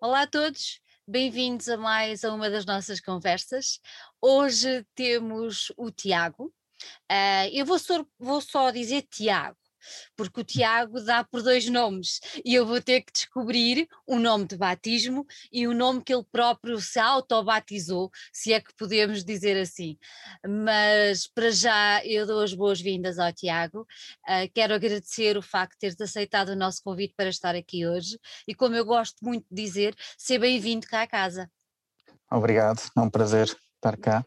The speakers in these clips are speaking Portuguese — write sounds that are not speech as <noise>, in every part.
Olá a todos, bem-vindos a mais uma das nossas conversas. Hoje temos o Tiago. Uh, eu vou só, vou só dizer Tiago, porque o Tiago dá por dois nomes e eu vou ter que descobrir o nome de batismo e o nome que ele próprio se autobatizou, se é que podemos dizer assim. Mas para já eu dou as boas-vindas ao Tiago, uh, quero agradecer o facto de teres aceitado o nosso convite para estar aqui hoje e, como eu gosto muito de dizer, ser bem-vindo cá à casa. Obrigado, é um prazer estar cá.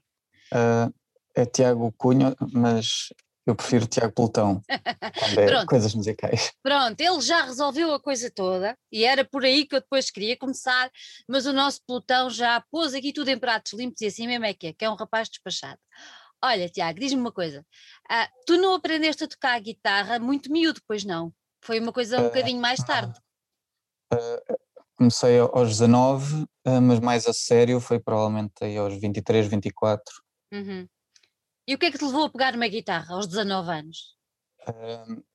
Uh, é Tiago Cunha, mas eu prefiro Tiago Pelotão, <laughs> quando é coisas musicais. Pronto, ele já resolveu a coisa toda e era por aí que eu depois queria começar, mas o nosso pelotão já pôs aqui tudo em pratos limpos e assim mesmo é que é, que é um rapaz despachado. Olha, Tiago, diz-me uma coisa, uh, tu não aprendeste a tocar a guitarra muito miúdo, pois não? Foi uma coisa um uh, bocadinho mais tarde. Uh, comecei aos 19, mas mais a sério foi provavelmente aí aos 23, 24. Uhum. E o que é que te levou a pegar uma guitarra aos 19 anos?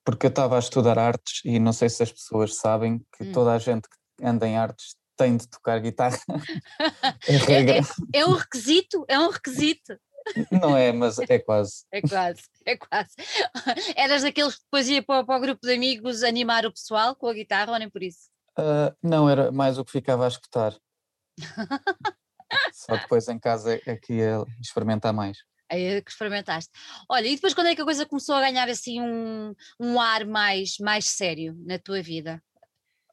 porque eu estava a estudar artes e não sei se as pessoas sabem que hum. toda a gente que anda em artes tem de tocar guitarra. <laughs> é, é, é, um requisito, é um requisito. Não é, mas é quase. <laughs> É quase, é quase. <laughs> Eras daqueles que depois ia para, para o grupo de amigos animar o pessoal com a guitarra ou nem por isso? Uh, não, era mais o que ficava a escutar. Só depois em casa é que ia experimentar mais que experimentaste. Olha, e depois quando é que a coisa começou a ganhar assim um, um ar mais, mais sério na tua vida?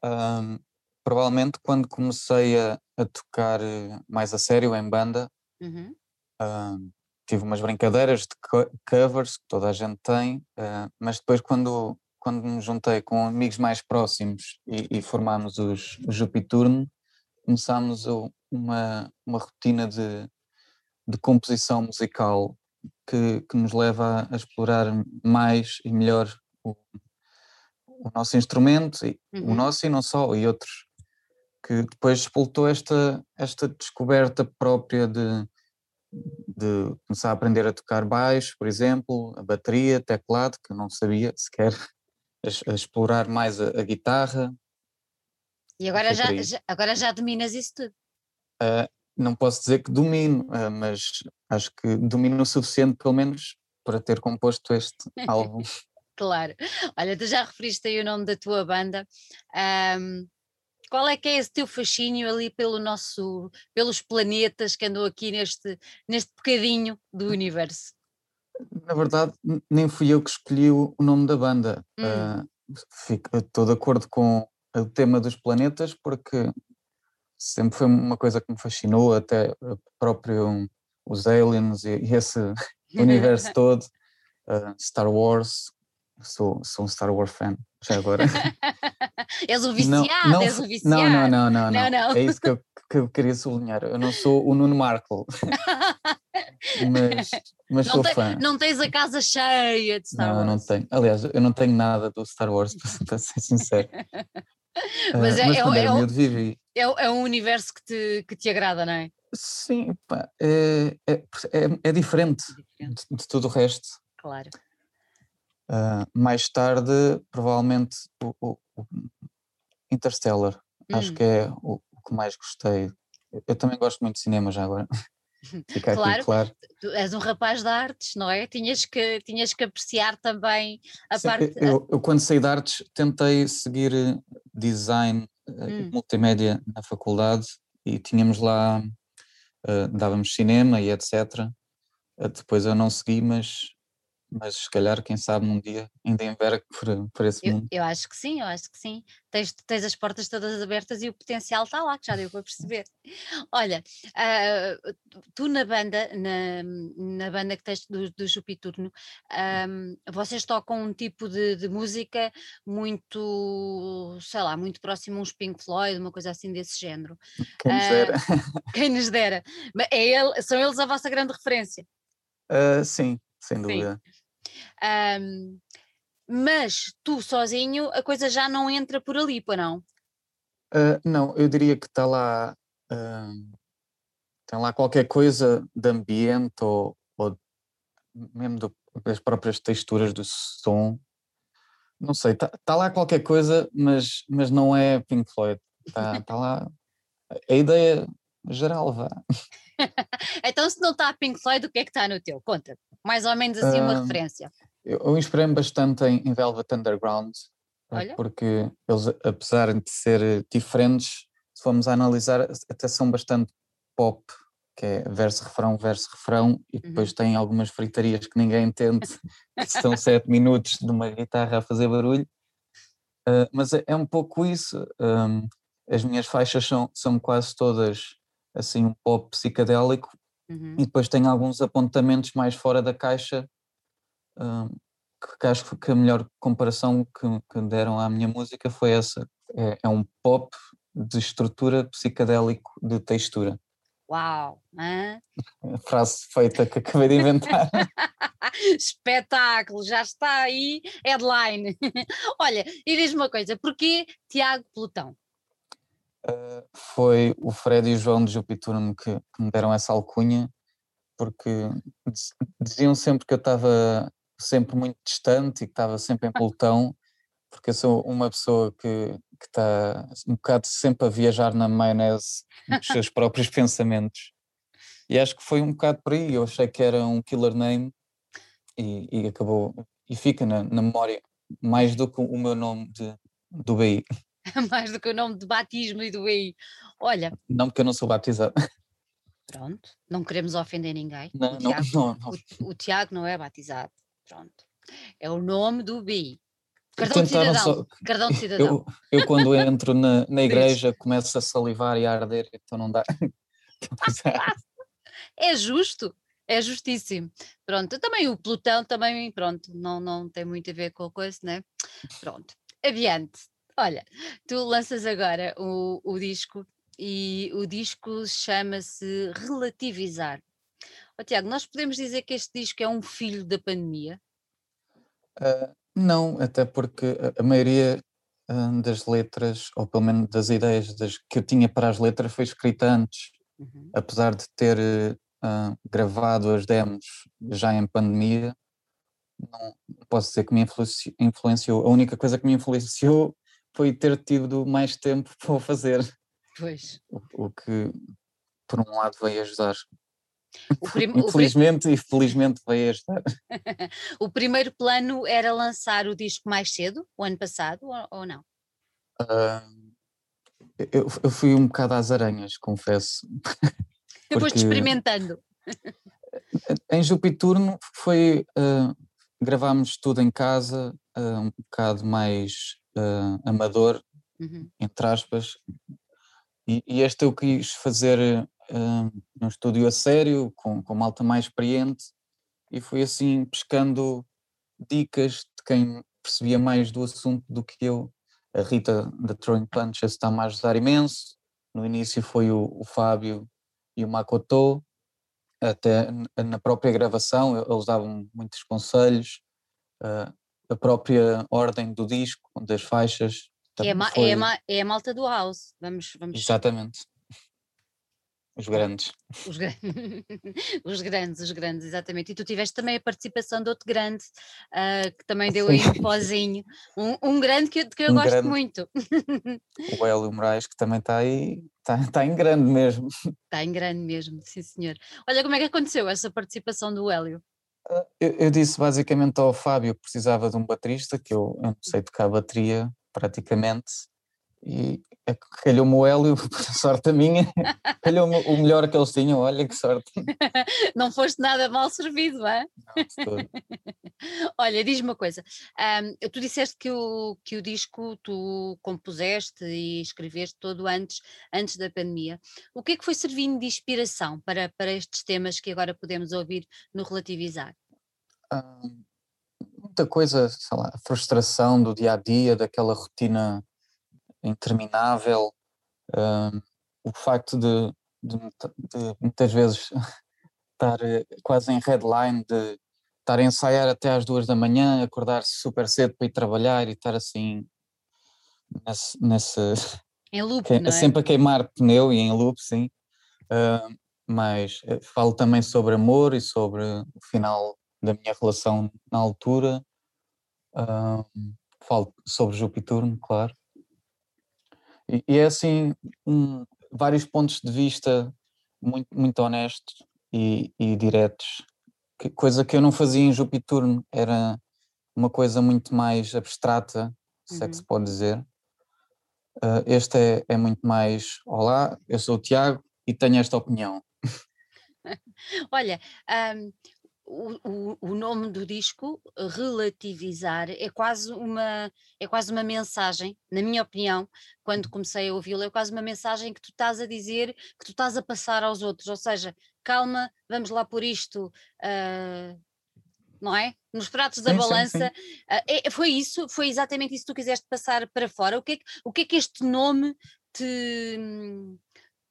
Um, provavelmente quando comecei a, a, tocar eh, mais a sério em banda, uhum. um, tive umas brincadeiras de covers que toda a gente tem, uh, mas depois quando, quando me juntei com amigos mais próximos e, e formámos os, os Jupiturno, começámos uma, uma rotina de, de composição musical que, que nos leva a, a, explorar mais e melhor o, o nosso instrumento, e, uhum. o nosso e não só, e outros, que depois explotou esta, esta descoberta própria de, de começar a aprender a tocar baixo, por exemplo, a bateria, teclado, que eu não sabia sequer, a, a explorar mais a, a, guitarra. E agora já, já, agora já dominas isso tudo? Uh, não posso dizer que domino, uh, mas acho que domino o suficiente, pelo menos, para ter composto este <laughs> álbum. claro. Olha, tu já referiste aí o nome da tua banda. Um, qual é que é esse teu fascínio ali pelo nosso, pelos planetas que andou aqui neste, neste bocadinho do universo? Na verdade, nem fui eu que escolhi o nome da banda. Hum. Uh, fico, estou de acordo com o tema dos planetas, porque sempre foi uma coisa que me fascinou, até próprio os aliens e, e esse <laughs> universo todo, uh, Star Wars, sou, sou um Star Wars fan, já agora. <laughs> és um viciado, não, não, és um viciado. Não, não, não, não, não, não. é isso que eu, que eu queria sublinhar, eu não sou o Nuno Markle, <laughs> mas, mas não sou te, fã. Não tens a casa cheia de Star não, Wars. Não, não tenho, aliás, eu não tenho nada do Star Wars, para ser sincero. Mas, uh, é, mas é, é, é, vivi. É, é um universo que te, que te agrada, não é? Sim, pá, é, é, é, é diferente, diferente. De, de, tudo o resto. Claro. Uh, mais tarde, provavelmente, o, o, o Interstellar, hum. acho que é o, o, que mais gostei. Eu também gosto muito de cinema já agora. <laughs> Fica claro, aqui claro. Tu és um rapaz de artes, não é? Tinhas que, tinhas que apreciar também a Sim, parte. Eu, eu, quando saí de artes, tentei seguir design hum. multimédia na faculdade e tínhamos lá, uh, dávamos cinema e etc. Uh, depois eu não segui, mas mas se calhar, quem sabe, num dia ainda envergue por, por esse eu, mundo. Eu acho que sim, eu acho que sim. Tens, tens as portas todas abertas e o potencial está lá, que já deu para perceber. <laughs> Olha, uh, tu na banda, na, na banda que tens do, do Jupiturno, um, vocês tocam um tipo de, de, música muito, sei lá, muito próximo a uns Pink Floyd, uma coisa assim desse género. Quem nos dera. Uh, <laughs> quem nos dera. É ele, são eles a vossa grande referência? Uh, sim, sem dúvida. Sim. Um, mas tu sozinho a coisa já não entra por ali, para não? Uh, não, eu diria que está lá, uh, tem lá qualquer coisa de ambiente ou, ou mesmo do, das próprias texturas do som. Não sei, está tá lá qualquer coisa, mas, mas não é Pink Floyd. Está tá lá a ideia geral, vá. <laughs> então, se não está a Pink Floyd, o que é que está no teu? Conta, mais ou menos assim uma uh, referência. Eu, eu inspirei-me bastante em, em Velvet Underground, Olha. porque eles, apesar de ser diferentes, se formos a analisar, até são bastante pop, que é verso, refrão, verso, refrão, e uhum. depois uhum. tem algumas fritarias que ninguém entende, <laughs> que são sete minutos de uma guitarra a fazer barulho. Uh, mas é, é, um pouco isso. Um, as minhas faixas são, são quase todas assim um pop psicadélico uhum. e depois tem alguns apontamentos mais fora da caixa um, que acho que a melhor comparação que, que deram à minha música foi essa. É, é um pop de estrutura psicadélico de textura. Uau! Hã? Frase feita que acabei de inventar. <laughs> Espetáculo, já está aí, headline. <laughs> Olha, e diz-me uma coisa, porquê Tiago Plutão? Uh, foi o Fred e o João de Jupiturno que, que me deram essa alcunha, porque diziam sempre que eu estava sempre muito distante e que estava sempre em pelotão, porque eu sou uma pessoa que que está um bocado sempre a viajar na maionese dos seus <laughs> próprios pensamentos. E acho que foi um bocado por aí. Eu achei que era um killer name e, e acabou. E fica na, na, memória mais do que o meu nome de, do BI. <laughs> mais do que o nome de batismo e do BI. Olha. Não, porque eu não sou batizado. Pronto, não queremos ofender ninguém. Não, o, Tiago, não, não, O, o Tiago não é batizado. Pronto. É o nome do BI. Cartão de cidadão. Só... Cartão de <laughs> cidadão. Eu, eu quando entro na, na <laughs> igreja começo a salivar e a arder, então não dá. é justo, é justíssimo. Pronto, também o Plutão também, pronto, não, não tem muito a ver com a coisa, né? Pronto, adiante. Olha, tu lanças agora o, o disco e o disco chama-se Relativizar. Oh, Tiago, nós podemos dizer que este disco é um filho da pandemia? Uh, não, até porque a, maioria uh, das letras, ou pelo menos das ideias das, que eu tinha para as letras, foi escrita antes. Uhum. Apesar de ter uh, gravado as demos já em pandemia, não posso dizer que me influenciou. A única coisa que me influenciou foi ter tido mais tempo <laughs> para o fazer. Pois. O, o que, por um lado, veio ajudar. Prim... Infelizmente prim... e felizmente veio ajudar. <laughs> o primeiro plano era lançar o disco mais cedo, o ano passado, ou, ou não? Uh, eu, eu, fui um bocado às aranhas, confesso. <laughs> Eu vou-te experimentando. Em Jupiturno foi. Uh, gravámos tudo em casa, uh, um bocado mais amador, uhum. entre aspas, e, e este eu quis fazer uh, num estúdio a sério, com, com malta mais experiente, e fui assim pescando dicas de quem percebia mais do assunto do que eu. A Rita da Throwing Punches está-me a ajudar imenso. No início foi o, o Fábio e o Makoto, até na própria gravação eles davam muitos conselhos, uh, a própria ordem do disco, das faixas. É, ma foi... é, ma é a malta do house, vamos, vamos... Exatamente. Os grandes. Os, <laughs> os, grandes, os grandes, exatamente. E tu tiveste também a participação de outro grande, uh, que também deu aí um <laughs> pozinho. Um, um grande que, que eu um gosto grande. muito. O Hélio Moraes, que também está aí, está, está em grande mesmo. Está em grande mesmo, sim senhor. Olha, como é que aconteceu essa participação do Hélio? Eu, eu disse basicamente ao Fábio que precisava de um baterista, que eu, eu não sei tocar bateria praticamente, e é calhou-me o Hélio, <laughs> por sorte a minha, <laughs> calhou-me o melhor que eles tinham, olha que sorte. <laughs> Não foste nada mal servido, é? Olha, diz-me uma coisa, um, tu disseste que o, que o disco tu compuseste e escreveste todo antes, antes da pandemia. O que é que foi servindo de inspiração para, para estes temas que agora podemos ouvir no Relativizar? Um, muita coisa, sei lá, a frustração do dia a dia, daquela rotina interminável, uh, o facto de, de, de, muitas vezes <laughs> estar eh, quase em headline, de estar a ensaiar até às duas da manhã, acordar-se super cedo para ir trabalhar e estar assim nesse, nesse <laughs> em loop, que, é? sempre a queimar pneu e em loop, sim. Uh, mas eh, falo também sobre amor e sobre o final da minha relação na altura. Uh, falo sobre Jupiturno, claro. E, e é assim, um, vários pontos de vista muito, muito honestos e, e diretos, que, coisa que eu não fazia em Jupiturno, era uma coisa muito mais abstrata, se uhum. é que se uhum. pode dizer. Uh, este é, é muito mais: Olá, eu sou o Tiago e tenho esta opinião. <laughs> Olha, um, o, o, nome do disco, Relativizar, é quase uma é quase uma mensagem, na minha opinião, quando comecei a ouvi-lo, é quase uma mensagem que tu estás a dizer, que tu estás a passar aos outros, ou seja, calma, vamos lá por isto, uh, não é? Nos pratos da sim, balança. Sim, sim. Uh, é, foi isso, foi exatamente isso que tu quiseste passar para fora. O que é que, o que, é que este nome te,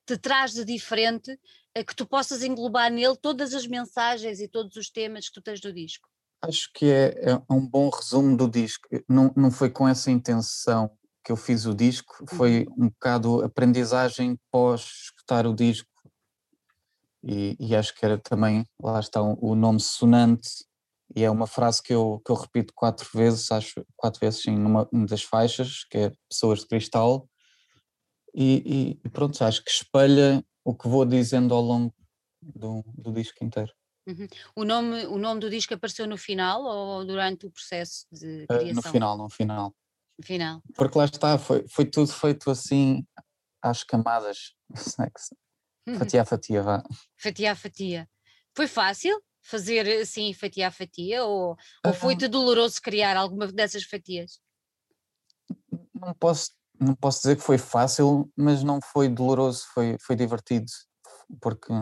te traz de diferente que tu possas englobar nele todas as mensagens e todos os temas que tu tens do disco? Acho que é, é um bom resumo do disco. Não, não foi com essa intenção que eu fiz o disco, foi uhum. um bocado aprendizagem pós escutar o disco. E, e, acho que era também, lá está o nome sonante, e é uma frase que eu, que eu repito quatro vezes, acho quatro vezes sim, numa, numa das faixas, que é Pessoas de Cristal, e, e, pronto, acho que espelha o que vou dizendo ao longo do, do disco inteiro. Uhum. O, nome, o nome do disco apareceu no final ou durante o processo de criação? Uh, no final, no final. Final. Porque lá está, foi, foi tudo feito assim às camadas, é fatia a fatia, vá. Fatia a fatia. Foi fácil fazer assim fatia a fatia ou, ou foi-te doloroso criar alguma dessas fatias? Não posso não posso dizer que foi fácil, mas não foi doloroso, foi, foi divertido, porque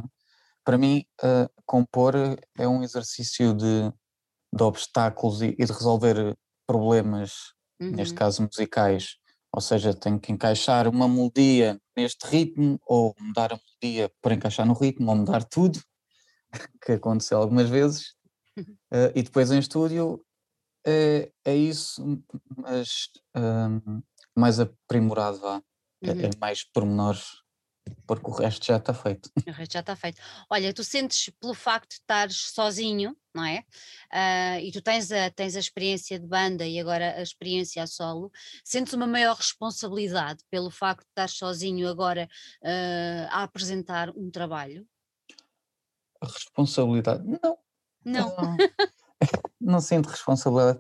para mim uh, compor é um exercício de, de obstáculos e, e de resolver problemas, uhum. neste caso musicais. Ou seja, tenho que encaixar uma melodia neste ritmo, ou mudar a melodia para encaixar no ritmo, ou mudar tudo, <laughs> que aconteceu algumas vezes. Uh, e depois em estúdio é, é isso, mas um, mais aprimorado, vá. É, é uhum. É, mais pormenores, porque o resto já está feito. O resto já está feito. Olha, tu sentes pelo facto de estares sozinho, não é? Uh, e tu tens a, tens a experiência de banda e agora a experiência a solo, sentes uma maior responsabilidade pelo facto de estar sozinho agora uh, a apresentar um trabalho? A responsabilidade? Não. Não. Não, <laughs> não sinto responsabilidade.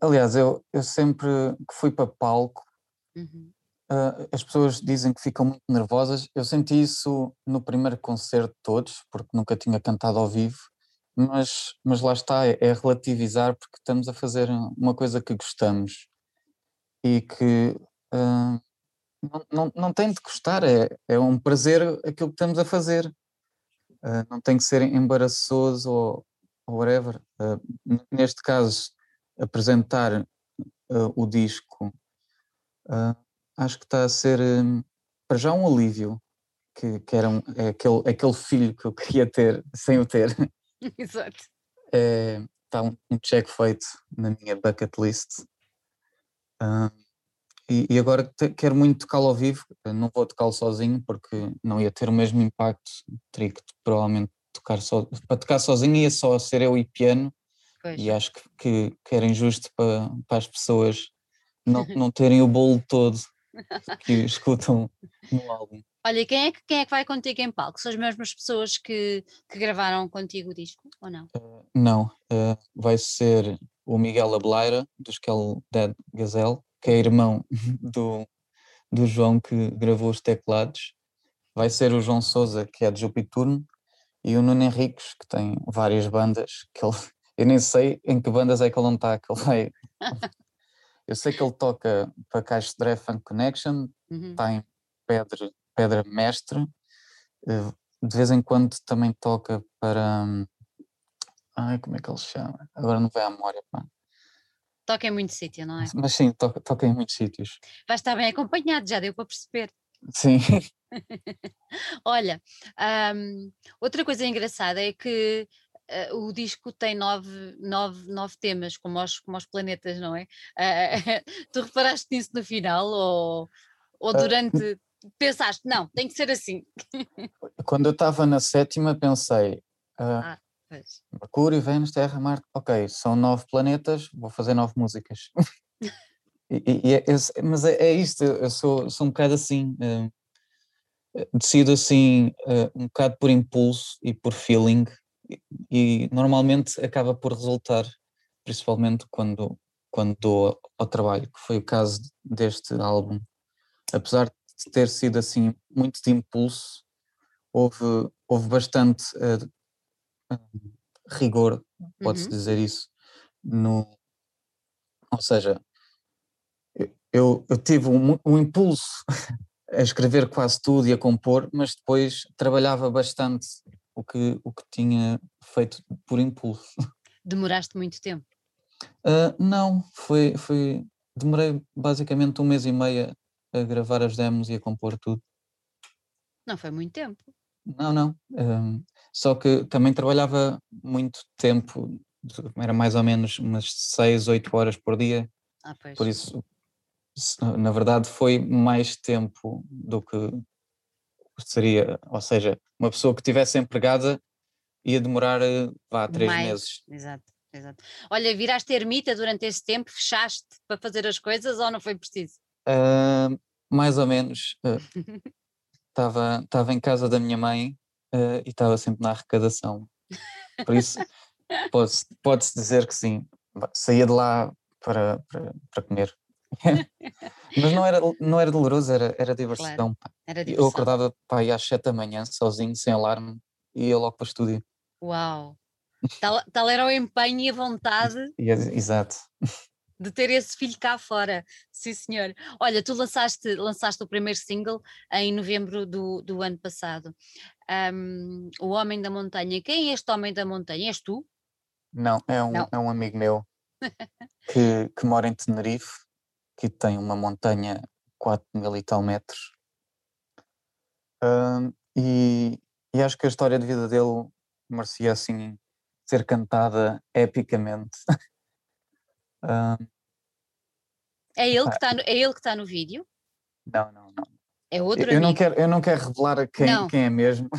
Aliás, eu, eu sempre que fui para palco, Uh, as pessoas dizem que ficam muito nervosas. Eu senti isso no primeiro concerto de todos, porque nunca tinha cantado ao vivo, mas, mas lá está, é, é relativizar porque estamos a fazer uma coisa que gostamos e que uh, não, não, não tem de gostar, é, é um prazer aquilo que estamos a fazer. Uh, não tem que ser embaraçoso ou, ou whatever. neste caso, apresentar o disco uh, acho que está a ser um, para já um alívio, que, que era um, é aquele, aquele filho que eu <laughs> queria ter sem o ter. <laughs> Exato. É, está um, um check feito na minha bucket list. Uh, e, e, agora te, quero muito tocá-lo ao vivo, não vou tocá-lo sozinho porque não ia ter o mesmo impacto, teria que provavelmente tocar só, para tocar sozinho ia só ser eu e piano, pois. e acho que, que, que era injusto para, para as pessoas não, não terem o bolo todo que <laughs> escutam no álbum. Olha, quem é, que, quem é que vai contigo em palco? São as mesmas pessoas que, que gravaram contigo o disco ou não? Uh, não, uh, vai ser o Miguel Ableira, do Skell Dead Gazelle, que é irmão <laughs> do, do João que gravou os teclados. Vai ser o João Souza, que é de Jupiturno, e o Nuno Henriques, que tem várias bandas, que ele, <laughs> eu nem sei em que bandas é que ele não está, que ele vai Eu sei que ele toca para Caixa de Funk Connection, uhum. está em Pedra, Pedra Mestre, eh, de vez em quando também toca para. Ai, como é que ele se chama? Agora não vai à memória, pá. Toca em muito sítio, não é? Mas sim, toca, toca em muitos sítios. Vai estar bem acompanhado, já deu para perceber. Sim. <laughs> Olha, um, outra coisa engraçada é que uh, o disco tem nove, nove, nove temas, como os, como os planetas, não é? Uh, <laughs> tu reparaste nisso no final ou, ou ah, durante. Pensaste, não, tem que ser assim. <laughs> Quando eu estava na sétima, pensei. Ah, Mercúrio, Vênus, Terra, Marte, ok, são nove planetas, vou fazer nove músicas. <laughs> e, e é, mas é, é, isto, eu sou, sou um bocado assim. decido assim um bocado por impulso e por feeling e, normalmente acaba por resultar, principalmente quando, quando dou ao trabalho, que foi o caso deste álbum. Apesar de ter sido assim muito de impulso, houve, houve bastante uh, rigor, pode-se uhum. dizer isso, no, ou seja, eu, eu tive um, um impulso <laughs> a escrever quase tudo e a compor, mas depois trabalhava bastante o que, o que tinha feito por impulso. <laughs> Demoraste muito tempo? Uh, não, foi, foi. Demorei basicamente um mês e meio a gravar as demos e a compor tudo. Não foi muito tempo. Não, não. Um, só que também trabalhava muito tempo, era mais ou menos umas 6, 8 horas por dia. Ah. Por isso, na verdade, foi mais tempo do que seria. Ou seja, uma pessoa que estivesse empregada ia demorar, eh, vá, três mais, meses. Exato, exato. Olha, viraste ermita durante esse tempo, fechaste para fazer as coisas ou não foi preciso? Uh, mais ou menos. <laughs> Estava uh, estava em casa da minha mãe uh, e estava sempre na arrecadação. Por isso, <laughs> pode-se pode dizer que sim. Saía de lá para, para, para comer. Mas não era, não era doloroso, era, era diversão. Claro, era diversão. Eu acordava ir às sete da manhã, sozinho, sem alarme, e ia logo para o estúdio. Uau! Tal, tal era o empenho e a vontade. <laughs> Exato. De ter esse filho cá fora, sim senhor. Olha, tu lançaste, lançaste o primeiro single em novembro do, do ano passado. Um, o Homem da Montanha. Quem é este Homem da Montanha? És tu? Não, é um, Não. É um amigo meu <laughs> que, que mora em Tenerife, que tem uma montanha 4 mil e tal metros. E, e acho que a história de vida dele merecia assim ser cantada epicamente. <laughs> é ele que está no, é ele que está no vídeo? Não, não, não. É outro eu, amigo. não quero Eu não quero revelar quem, quem é mesmo.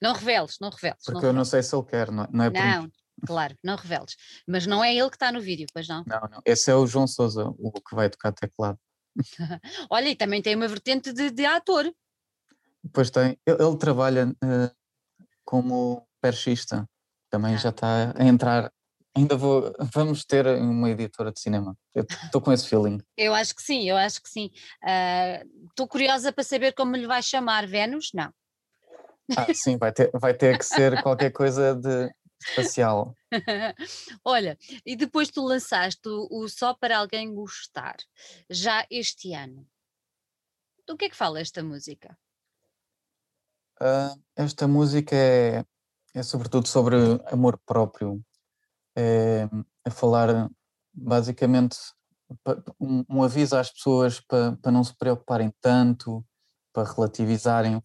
Não reveles, não reveles. Porque não eu não sei se ele quer, não, não é Não, claro, não reveles. Mas não é ele que está no vídeo, pois não? Não, não. Esse é o João Souza, o que vai tocar teclado. <laughs> Olha, e também tem uma vertente de, de ator. Pois tem. Ele, ele trabalha uh, como perchista. Também ah. já está a entrar. Ainda vou. Vamos ter uma editora de cinema. Estou com esse feeling. Eu acho que sim, eu acho que sim. Estou uh, curiosa para saber como lhe vai chamar. Vênus? Não. Ah, sim, vai ter, vai ter que ser qualquer coisa de espacial. <laughs> Olha, e depois tu lançaste o, Só para Alguém Gostar, já este ano. Do que é que fala esta música? Uh, esta música é, é sobretudo sobre amor próprio. É, é falar basicamente um, um, aviso às pessoas para, para não se preocuparem tanto, para relativizarem,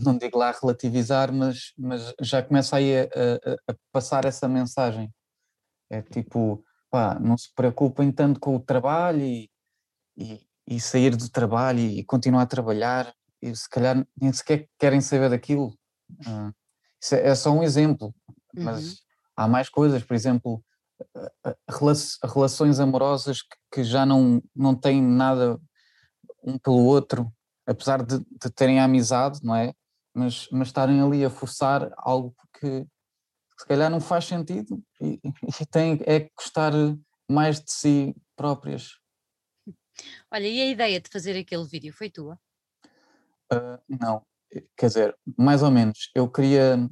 não digo lá relativizar, mas, mas já começa aí a, a, a, passar essa mensagem. É tipo, pá, não se preocupem tanto com o trabalho e, e, e sair do trabalho e continuar a trabalhar e se calhar nem sequer querem saber daquilo. Uh, isso é, é, só um exemplo, mas uhum. há mais coisas, por exemplo, relações amorosas que, que já não, não têm nada um pelo outro, apesar de, de terem amizade, não é? Mas, mas estarem ali a forçar algo que, se calhar não faz sentido e, <laughs> e tem é que gostar mais de si próprias. Olha, e a ideia de fazer aquele vídeo foi tua? Uh, não, quer dizer, mais ou menos. Eu queria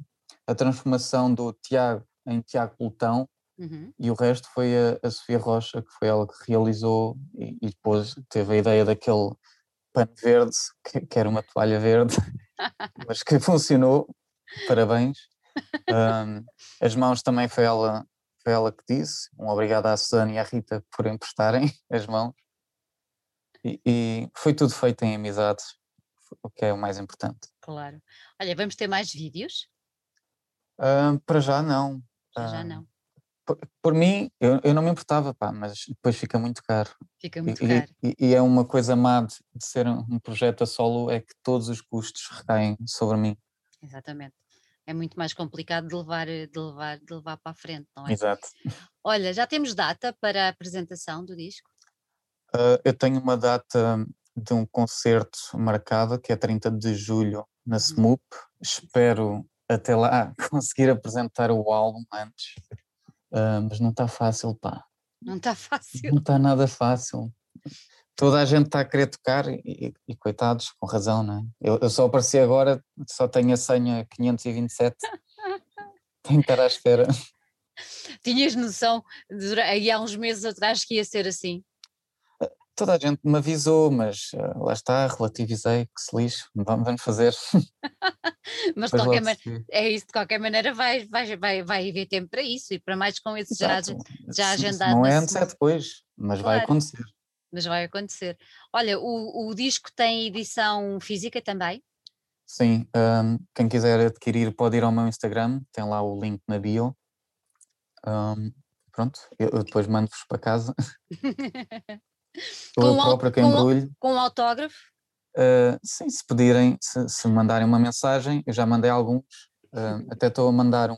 a transformação do Tiago em Tiago Pelotão uhum. e o resto foi a, a, Sofia Rocha, que foi ela que realizou e, e depois teve a ideia daquele pano verde, que, que era uma toalha verde, <laughs> mas que funcionou, parabéns. Um, as mãos também foi ela, foi ela que disse, um obrigado à Susana e à Rita por emprestarem <laughs> as mãos. E, e foi tudo feito em amizades, o que é o mais importante. Claro. Olha, vamos ter mais vídeos? Uh, para já não. Para já não. Por, por mim, eu, eu, não me importava, pá, mas depois fica muito caro. Fica muito e, caro. E, e, é uma coisa má de, de, ser um projeto a solo, é que todos os custos recaem sobre mim. Exatamente. É muito mais complicado de levar, de levar, de levar para a frente, não é? Exato. Olha, já temos data para a apresentação do disco? Uh, eu tenho uma data de um concerto marcado, que é 30 de julho, na uhum. SMUP. Espero até lá <laughs> conseguir apresentar o álbum antes, uh, mas não está fácil, pá. Não está <laughs> fácil. Não está nada fácil. Toda a gente está a querer tocar e, e coitados, com razão, não é? Eu, eu, só apareci agora, só tenho a senha 527. Tenho que estar à espera. <laughs> Tinhas noção, aí há uns meses atrás, que ia ser assim? Toda a gente me avisou, mas uh, lá está, relativizei, que se lixe, vamos, vamos fazer. <laughs> mas de qualquer man... é isso, de qualquer maneira vai, vai, vai, vai haver tempo para isso e para mais com esse já, já agendado. Não é antes, é depois, mas claro. vai acontecer. Mas vai acontecer. Olha, o, o disco tem edição física também? Sim, um, quem quiser adquirir pode ir ao meu Instagram, tem lá o link na bio. Um, pronto, eu, eu depois mando-vos para casa. <laughs> com, próprio que embrulho. Com, com autógrafo? Uh, sim, se pedirem, se, se, mandarem uma mensagem, eu já mandei alguns, uh, até estou a mandar um,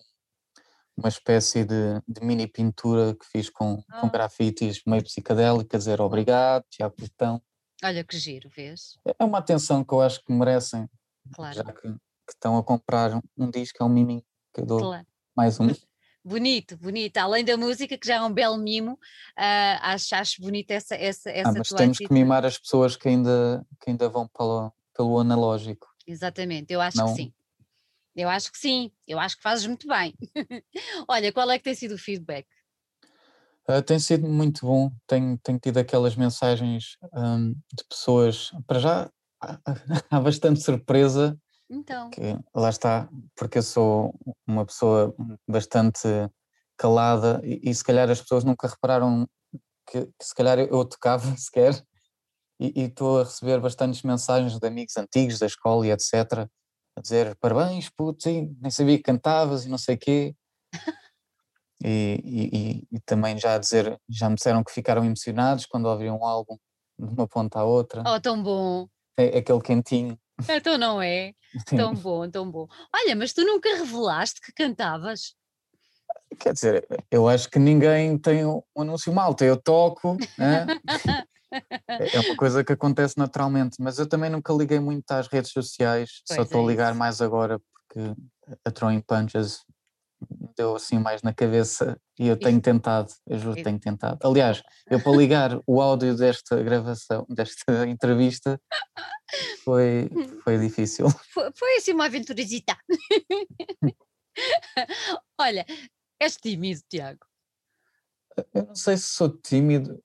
uma espécie de, de, mini pintura que fiz com, com grafites meio psicadélica, dizer obrigado, Tiago Portão. Olha que giro, vês? É uma atenção que eu acho que merecem, claro. já que, que, estão a comprar um disco, é um miminho que eu dou claro. mais um. <laughs> Bonito, bonito. Além da música, que já é um belo mimo, uh, acho, acho bonito essa, essa, essa ah, mas temos que mimar as pessoas que ainda, que ainda vão pelo, pelo analógico. Exatamente, eu acho Não... que sim. Eu acho que sim, eu acho que fazes muito bem. <laughs> Olha, qual é que tem sido o feedback? Uh, tem sido muito bom, tenho, tenho tido aquelas mensagens um, de pessoas, para já <laughs> há bastante surpresa então. Lá está, porque eu sou uma pessoa bastante calada e, e se calhar as pessoas nunca repararam que, que se calhar eu tocava <laughs> sequer e estou a receber bastantes mensagens de amigos antigos da escola e etc. a dizer parabéns, putz, nem sabia que cantavas e não sei o quê. E, e, e, também já a dizer, já me disseram que ficaram emocionados quando ouviram um álbum de uma ponta à outra. Oh, tão bom! É, é aquele quentinho. Então não é? <laughs> Sim. Tão bom, tão bom. Olha, mas tu nunca revelaste que cantavas? Quer dizer, eu acho que ninguém tem um anúncio malta, eu toco, né? <laughs> é uma coisa que acontece naturalmente, mas eu também nunca liguei muito às redes sociais, pois só estou é a ligar isso. mais agora porque a Throwing Punches deu assim mais na cabeça e eu tenho tentado, eu juro que tenho tentado. Aliás, eu para ligar o áudio desta gravação, <laughs> desta entrevista, foi, foi difícil. <laughs> Foi, foi assim uma aventurazita. <laughs> Olha, és tímido, Tiago? Eu não sei se sou tímido,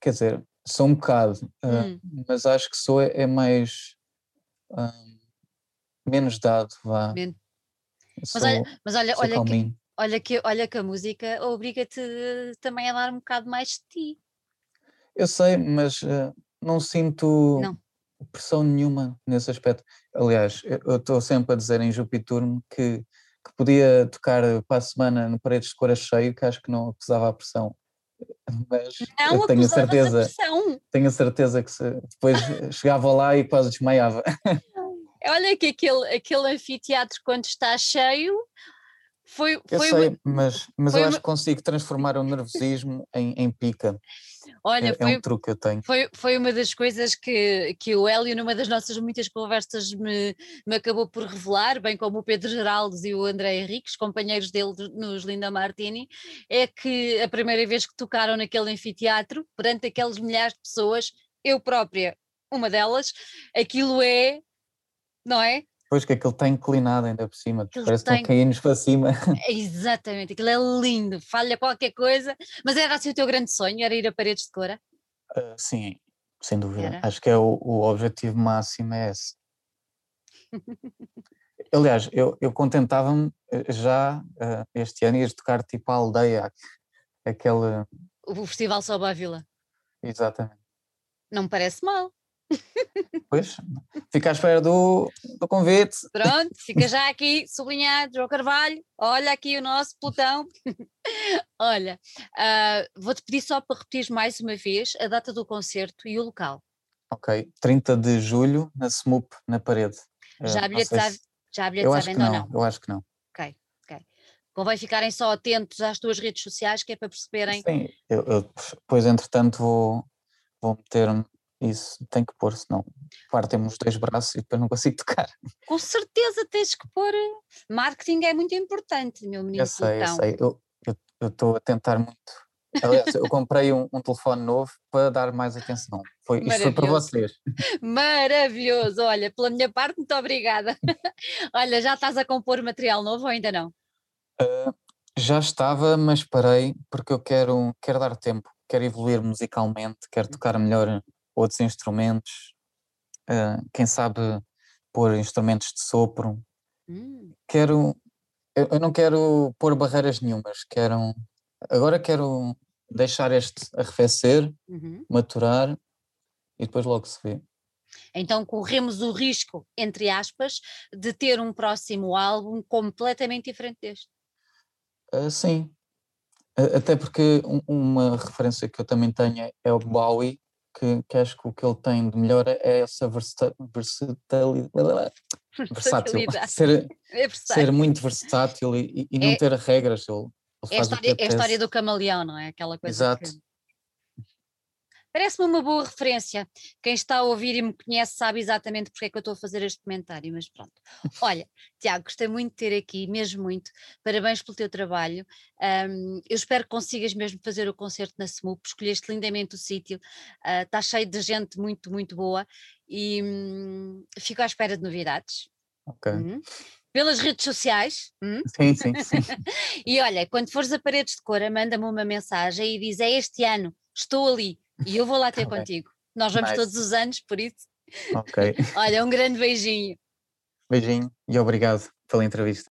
quer dizer, sou um bocado, ah, hum. uh, mas acho que sou é, é mais uh, menos dado, vá. Men mas olha, mas olha, olha, que, olha, que, olha que a música obriga-te também a dar um bocado mais de ti. Eu sei, mas uh, não sinto não. pressão nenhuma nesse aspecto. Aliás, eu estou sempre a dizer em Jupiturno que, que podia tocar para a semana no Paredes de Cora cheio, que acho que não acusava a pressão. <laughs> Mas não, tenho a certeza, a tenho a certeza que se, depois chegava lá e quase desmaiava. <laughs> Olha que aquele, aquele anfiteatro, quando está cheio, foi. Eu sei, uma, mas, mas eu acho que consigo transformar o nervosismo em, em pica. Olha, é, foi, é um truque que eu tenho. Foi, foi uma das coisas que, que o Hélio, numa das nossas muitas conversas, me, me acabou por revelar, bem como o Pedro Geraldes e o André Henriques, companheiros dele nos Linda Martini, é que a primeira vez que tocaram naquele anfiteatro, perante aqueles milhares de pessoas, eu própria, uma delas, aquilo é não é? Pois que aquilo está inclinado ainda por cima, aquilo parece que estão caindo para cima. <laughs> Exatamente, aquilo é lindo, falha qualquer coisa, mas era assim o teu grande sonho, era ir a paredes de cora? Uh, sim, sem dúvida. Era? Acho que é o, o objetivo máximo é esse. <laughs> Aliás, eu, eu contentava-me eh, já uh, este ano ir tocar tipo a aldeia, aquele... O Festival Sobe à Vila. Exatamente. Não me parece mal. Pois, fica à espera do, do convite. Pronto, fica já aqui sublinhado, João Carvalho, olha aqui o nosso pelotão. <laughs> olha, uh, vou-te pedir só para repetir mais uma vez a data do concerto e o local. Ok, 30 de julho, na SMUP, na parede. Já há bilhetes, já há bilhetes à venda ou não? Eu acho que não. Ok, ok. Convém ficarem só atentos às tuas redes sociais, que é para perceberem. Sim, eu, eu depois, entretanto, vou, vou meter-me isso tem que pôr, senão partem-me os dois braços e depois não consigo <laughs> tocar. Com certeza tens que pôr. Marketing é muito importante, meu menino. Eu sei, eu sei. Eu estou a tentar muito. Aliás, eu comprei um, um, telefone novo para dar mais atenção. Foi, isto foi para vocês. Maravilhoso! Olha, pela minha parte, muito obrigada. <laughs> Olha, já estás a compor material novo ou ainda não? Uh, já estava, mas parei porque eu quero, quero dar tempo, quero evoluir musicalmente, quero tocar melhor outros instrumentos, uh, quem sabe pôr instrumentos de sopro. Hum. Quero, eu, eu, não quero pôr barreiras nenhumas, quero, agora quero deixar este arrefecer, uhum. maturar e depois logo se vê. Então corremos o risco, entre aspas, de ter um próximo álbum completamente diferente deste. Uh, sim, até porque uma referência que eu também tenho é o Bowie, que, que acho que o que ele tem de melhor é essa versatilidade. Versátil. ser, <laughs> é ser muito versátil e, e não é, ter regras. Ele, ele é, a história, é a história do camaleão, não é? Aquela coisa. Exato. Que... Parece-me uma boa referência. Quem está a ouvir e me conhece sabe exatamente porque é que eu estou a fazer este comentário, mas pronto. <laughs> Olha, Tiago, gostei muito de ter aqui, mesmo muito. Parabéns pelo teu trabalho. Um, eu espero que consigas mesmo fazer o concerto na SMUP. Escolheste lindamente o sítio. Uh, está cheio de gente muito, muito boa e hum, fico à espera de novidades. Ok. Uhum pelas redes sociais. Hum? Sim, sim, sim. <laughs> e olha, quando fores a paredes de cor, manda-me uma mensagem e diz: É este ano, estou ali. E eu vou lá ter <laughs> contigo. Nós vamos nice. todos os anos, por isso. Ok. <laughs> Olha, um grande beijinho. Beijinho e obrigado pela entrevista.